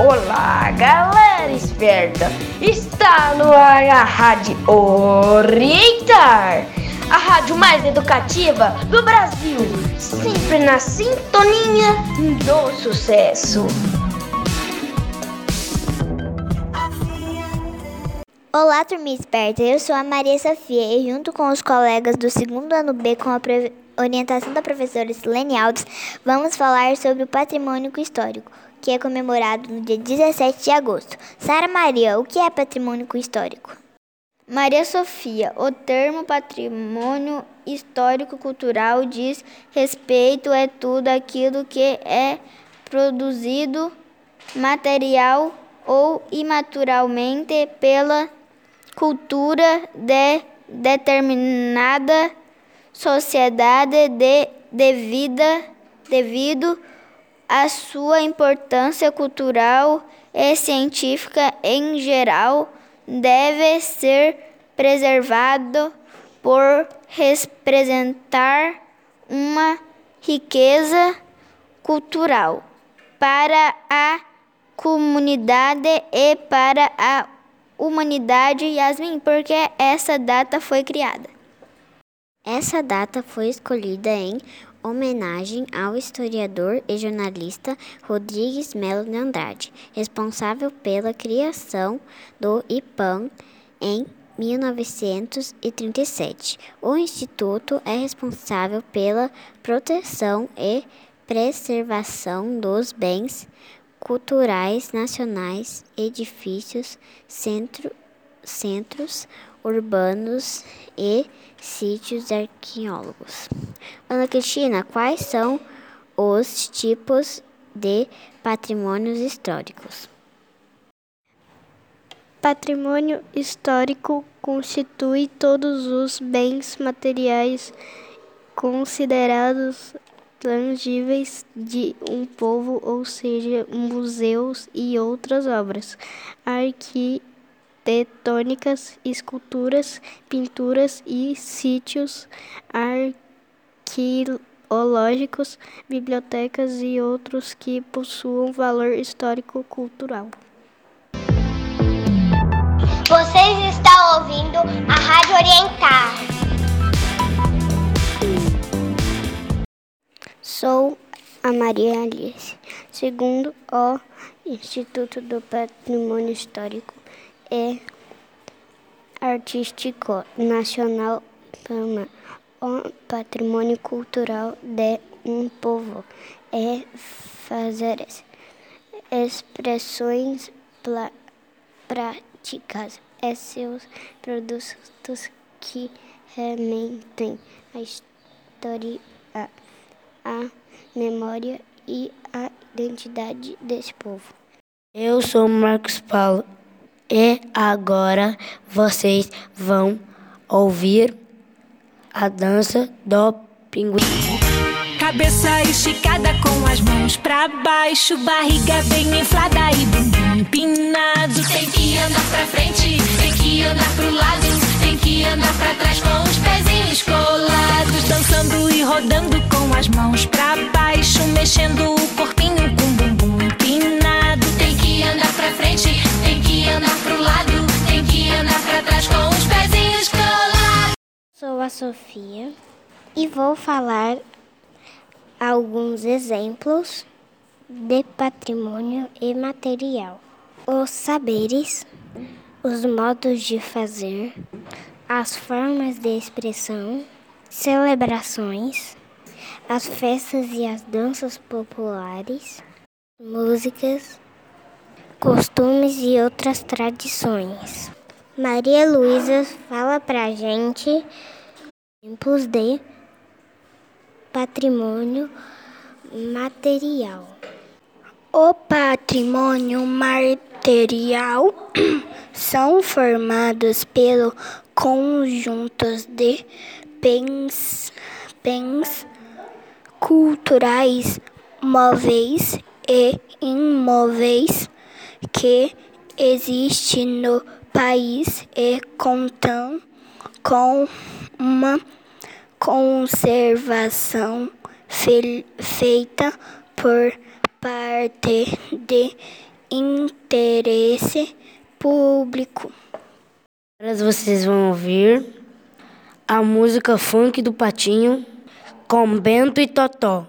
Olá, galera esperta! Está no ar a Rádio Orientar, a rádio mais educativa do Brasil, sempre na sintonia do sucesso. Olá, turma esperta! Eu sou a Maria Sofia e, junto com os colegas do segundo ano B, com a orientação da professora Silene Alves, vamos falar sobre o patrimônio histórico que é comemorado no dia 17 de agosto. Sara Maria, o que é patrimônio histórico? Maria Sofia, o termo patrimônio histórico-cultural diz respeito a tudo aquilo que é produzido material ou imaterialmente pela cultura de determinada sociedade de, devida, devido a sua importância cultural e científica em geral deve ser preservado por representar uma riqueza cultural para a comunidade e para a humanidade, Yasmin, porque essa data foi criada. Essa data foi escolhida em homenagem ao historiador e jornalista Rodrigues Melo de Andrade, responsável pela criação do IPAM em 1937. O Instituto é responsável pela proteção e preservação dos bens culturais nacionais, edifícios, centro, centros urbanos e sítios arqueólogos. Ana Cristina, quais são os tipos de patrimônios históricos? Patrimônio histórico constitui todos os bens materiais considerados tangíveis de um povo, ou seja, museus e outras obras arquitetónicas arquitetônicas, esculturas, pinturas e sítios arqueológicos, bibliotecas e outros que possuam valor histórico-cultural. Vocês estão ouvindo a Rádio Orientar. Sou a Maria Alice, segundo o Instituto do Patrimônio Histórico e artístico nacional o patrimônio cultural de um povo é fazer expressões práticas e seus produtos que remetem a história, a memória e a identidade desse povo. Eu sou Marcos Paulo e agora vocês vão ouvir a dança do pinguim. Cabeça esticada com as mãos pra baixo, barriga bem inflada e bumbum empinado. Tem que andar pra frente, tem que andar pro lado, tem que andar pra trás com os pezinhos colados. Dançando e rodando com as mãos pra baixo, mexendo andar pro lado, tem que andar pra trás com os pezinhos colados. Sou a Sofia e vou falar alguns exemplos de patrimônio imaterial. Os saberes, os modos de fazer, as formas de expressão, celebrações, as festas e as danças populares, músicas, costumes e outras tradições. Maria Luísa fala pra gente exemplos de patrimônio material. O patrimônio material são formados pelo conjuntos de bens, bens culturais móveis e imóveis que existe no país e contam com uma conservação fe feita por parte de interesse público. Agora vocês vão ouvir a música funk do Patinho com Bento e Totó.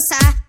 Dança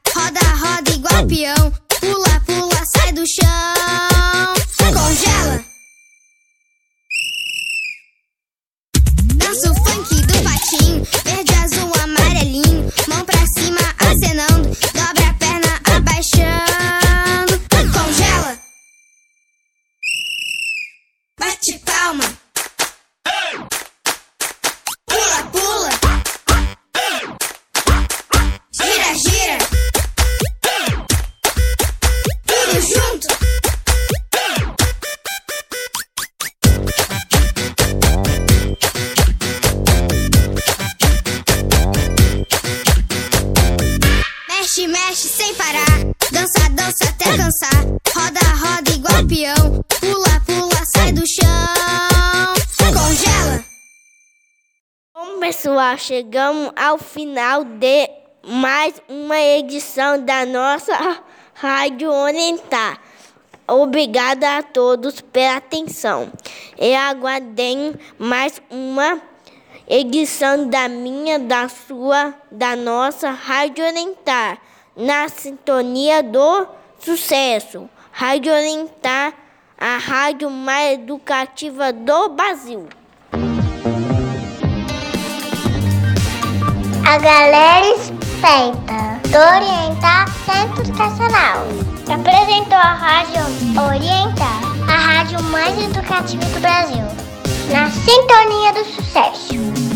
pessoal, chegamos ao final de mais uma edição da nossa Rádio Orientar. Obrigada a todos pela atenção. E aguardem mais uma edição da minha, da sua, da nossa Rádio Orientar, na sintonia do sucesso. Rádio Orientar, a rádio mais educativa do Brasil. A galera esperta. Do Orientar Centro Educacional. Apresentou a Rádio Orientar, a rádio mais educativa do Brasil, na sintonia do sucesso.